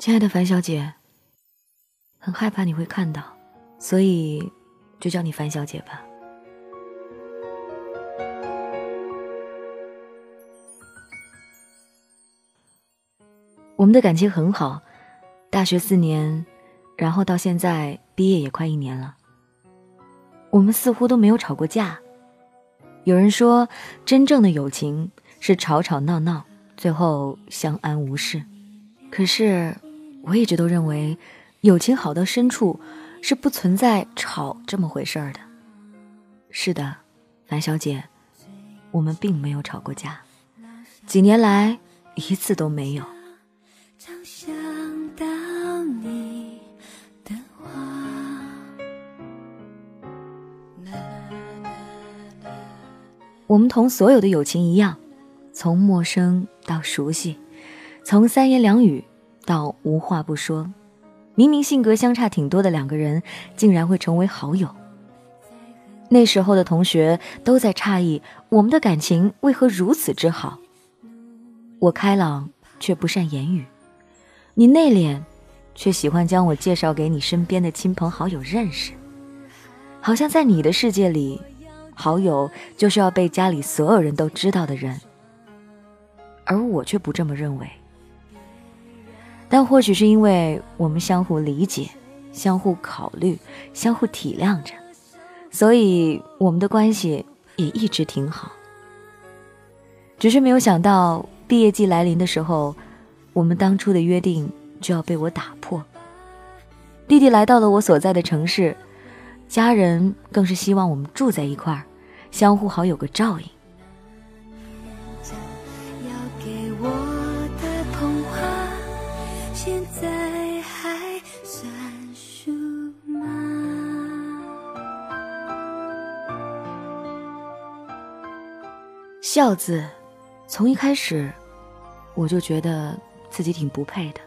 亲爱的樊小姐，很害怕你会看到，所以就叫你樊小姐吧。我们的感情很好，大学四年，然后到现在毕业也快一年了。我们似乎都没有吵过架。有人说，真正的友情是吵吵闹闹，最后相安无事。可是，我一直都认为，友情好到深处，是不存在吵这么回事儿的。是的，樊小姐，我们并没有吵过架，几年来一次都没有。我们同所有的友情一样，从陌生到熟悉，从三言两语到无话不说。明明性格相差挺多的两个人，竟然会成为好友。那时候的同学都在诧异我们的感情为何如此之好。我开朗却不善言语，你内敛，却喜欢将我介绍给你身边的亲朋好友认识，好像在你的世界里。好友就是要被家里所有人都知道的人，而我却不这么认为。但或许是因为我们相互理解、相互考虑、相互体谅着，所以我们的关系也一直挺好。只是没有想到毕业季来临的时候，我们当初的约定就要被我打破。弟弟来到了我所在的城市，家人更是希望我们住在一块儿。相互好有个照应。现在还算数吗孝字，从一开始我就觉得自己挺不配的，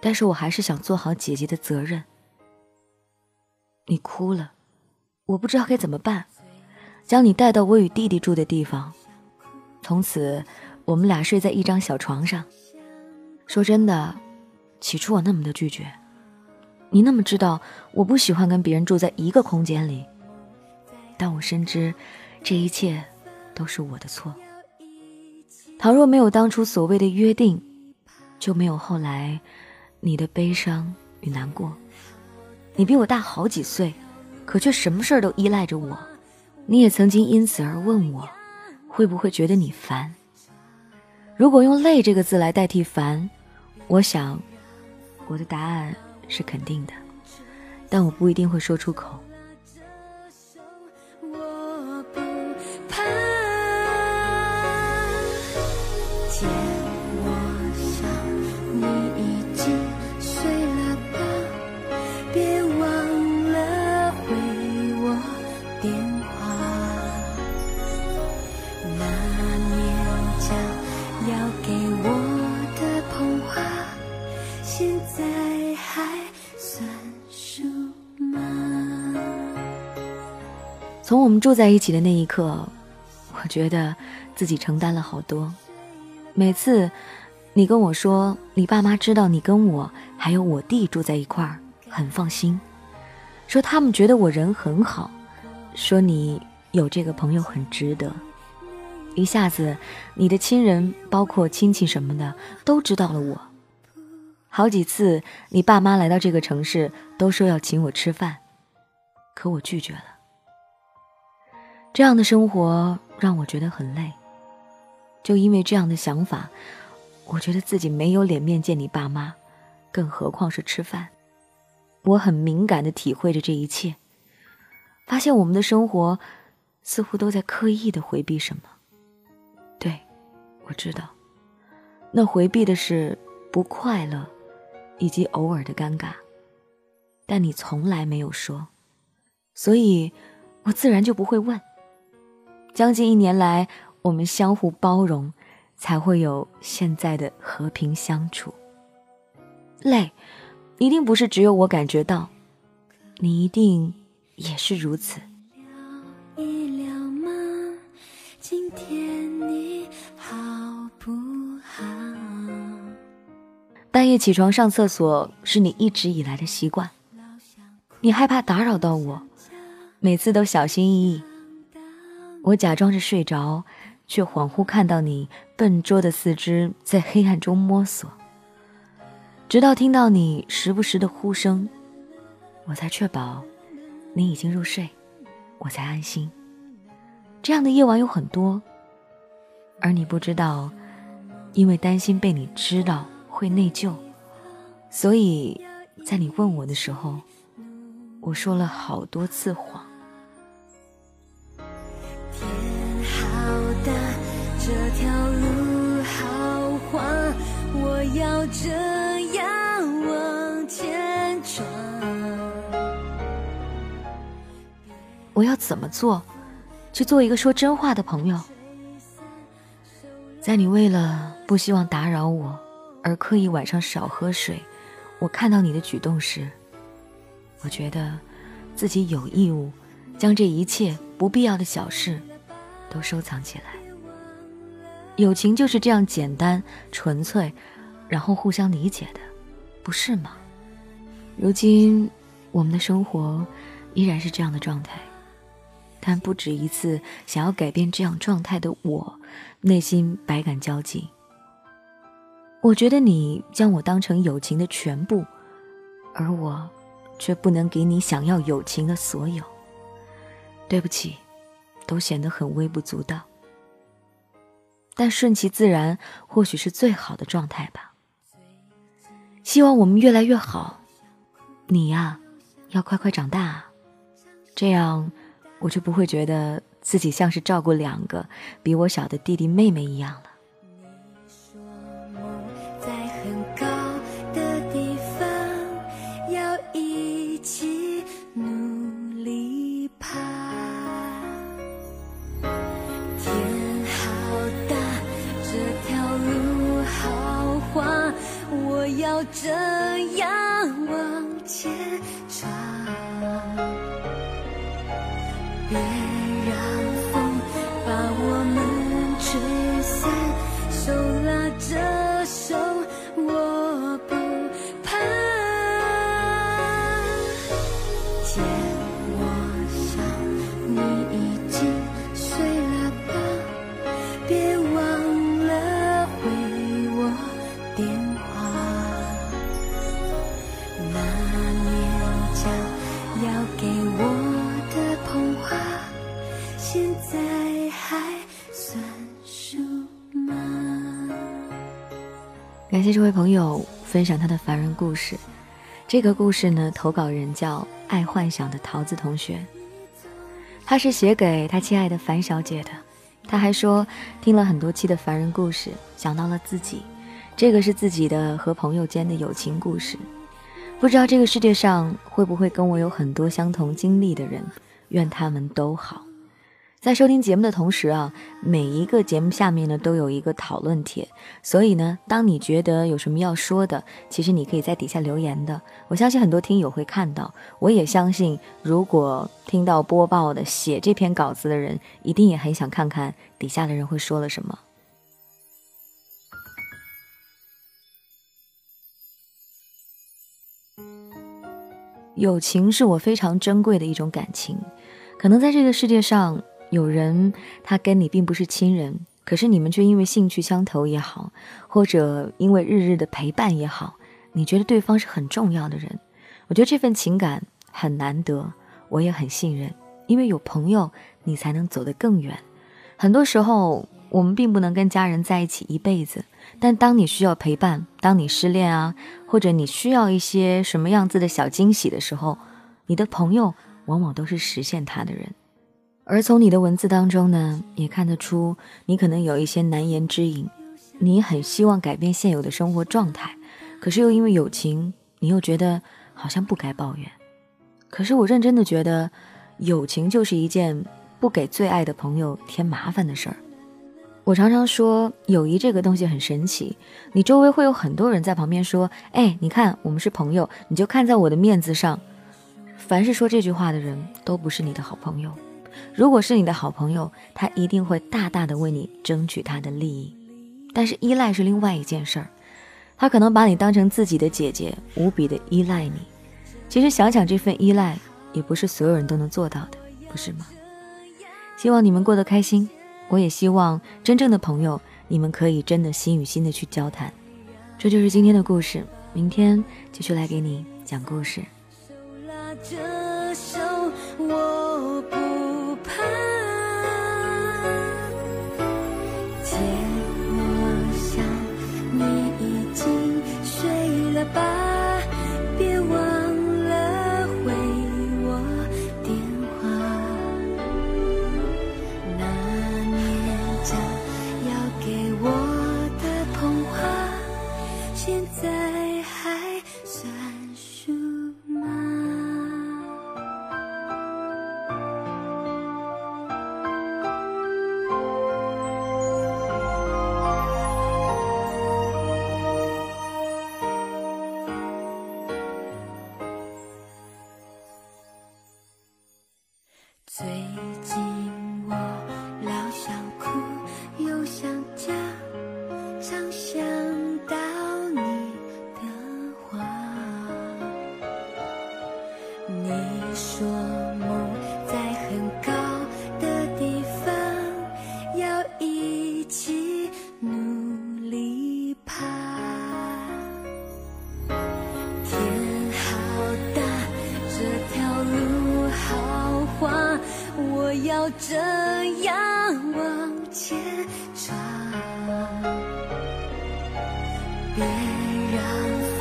但是我还是想做好姐姐的责任。你哭了，我不知道该怎么办。将你带到我与弟弟住的地方，从此我们俩睡在一张小床上。说真的，起初我那么的拒绝，你那么知道我不喜欢跟别人住在一个空间里，但我深知这一切都是我的错。倘若没有当初所谓的约定，就没有后来你的悲伤与难过。你比我大好几岁，可却什么事儿都依赖着我。你也曾经因此而问我，会不会觉得你烦？如果用“累”这个字来代替烦，我想，我的答案是肯定的，但我不一定会说出口。从我们住在一起的那一刻，我觉得自己承担了好多。每次你跟我说你爸妈知道你跟我还有我弟住在一块儿，很放心，说他们觉得我人很好，说你有这个朋友很值得。一下子，你的亲人包括亲戚什么的都知道了我。好几次你爸妈来到这个城市，都说要请我吃饭，可我拒绝了。这样的生活让我觉得很累，就因为这样的想法，我觉得自己没有脸面见你爸妈，更何况是吃饭。我很敏感的体会着这一切，发现我们的生活似乎都在刻意的回避什么。对，我知道，那回避的是不快乐，以及偶尔的尴尬，但你从来没有说，所以我自然就不会问。将近一年来，我们相互包容，才会有现在的和平相处。累，一定不是只有我感觉到，你一定也是如此。半夜起床上厕所是你一直以来的习惯，你害怕打扰到我，每次都小心翼翼。我假装着睡着，却恍惚看到你笨拙的四肢在黑暗中摸索，直到听到你时不时的呼声，我才确保你已经入睡，我才安心。这样的夜晚有很多，而你不知道，因为担心被你知道。会内疚，所以在你问我的时候，我说了好多次谎。这条路好滑，我要这样往前闯。我要怎么做，去做一个说真话的朋友？在你为了不希望打扰我。而刻意晚上少喝水，我看到你的举动时，我觉得自己有义务将这一切不必要的小事都收藏起来。友情就是这样简单纯粹，然后互相理解的，不是吗？如今我们的生活依然是这样的状态，但不止一次想要改变这样状态的我，内心百感交集。我觉得你将我当成友情的全部，而我却不能给你想要友情的所有。对不起，都显得很微不足道。但顺其自然或许是最好的状态吧。希望我们越来越好。你呀，要快快长大，这样我就不会觉得自己像是照顾两个比我小的弟弟妹妹一样了。别让这位朋友分享他的凡人故事。这个故事呢，投稿人叫爱幻想的桃子同学，他是写给他亲爱的樊小姐的。他还说，听了很多期的凡人故事，想到了自己，这个是自己的和朋友间的友情故事。不知道这个世界上会不会跟我有很多相同经历的人，愿他们都好。在收听节目的同时啊，每一个节目下面呢都有一个讨论帖，所以呢，当你觉得有什么要说的，其实你可以在底下留言的。我相信很多听友会看到，我也相信，如果听到播报的写这篇稿子的人，一定也很想看看底下的人会说了什么。友情是我非常珍贵的一种感情，可能在这个世界上。有人他跟你并不是亲人，可是你们却因为兴趣相投也好，或者因为日日的陪伴也好，你觉得对方是很重要的人。我觉得这份情感很难得，我也很信任，因为有朋友，你才能走得更远。很多时候，我们并不能跟家人在一起一辈子，但当你需要陪伴，当你失恋啊，或者你需要一些什么样子的小惊喜的时候，你的朋友往往都是实现他的人。而从你的文字当中呢，也看得出你可能有一些难言之隐，你很希望改变现有的生活状态，可是又因为友情，你又觉得好像不该抱怨。可是我认真的觉得，友情就是一件不给最爱的朋友添麻烦的事儿。我常常说，友谊这个东西很神奇，你周围会有很多人在旁边说：“哎，你看我们是朋友，你就看在我的面子上。”凡是说这句话的人都不是你的好朋友。如果是你的好朋友，他一定会大大的为你争取他的利益。但是依赖是另外一件事儿，他可能把你当成自己的姐姐，无比的依赖你。其实想想，这份依赖也不是所有人都能做到的，不是吗？希望你们过得开心，我也希望真正的朋友，你们可以真的心与心的去交谈。这就是今天的故事，明天继续来给你讲故事。这最这样往前闯，别让风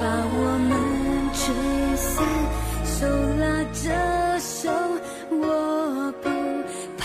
把我们吹散，手拉着手，我不怕。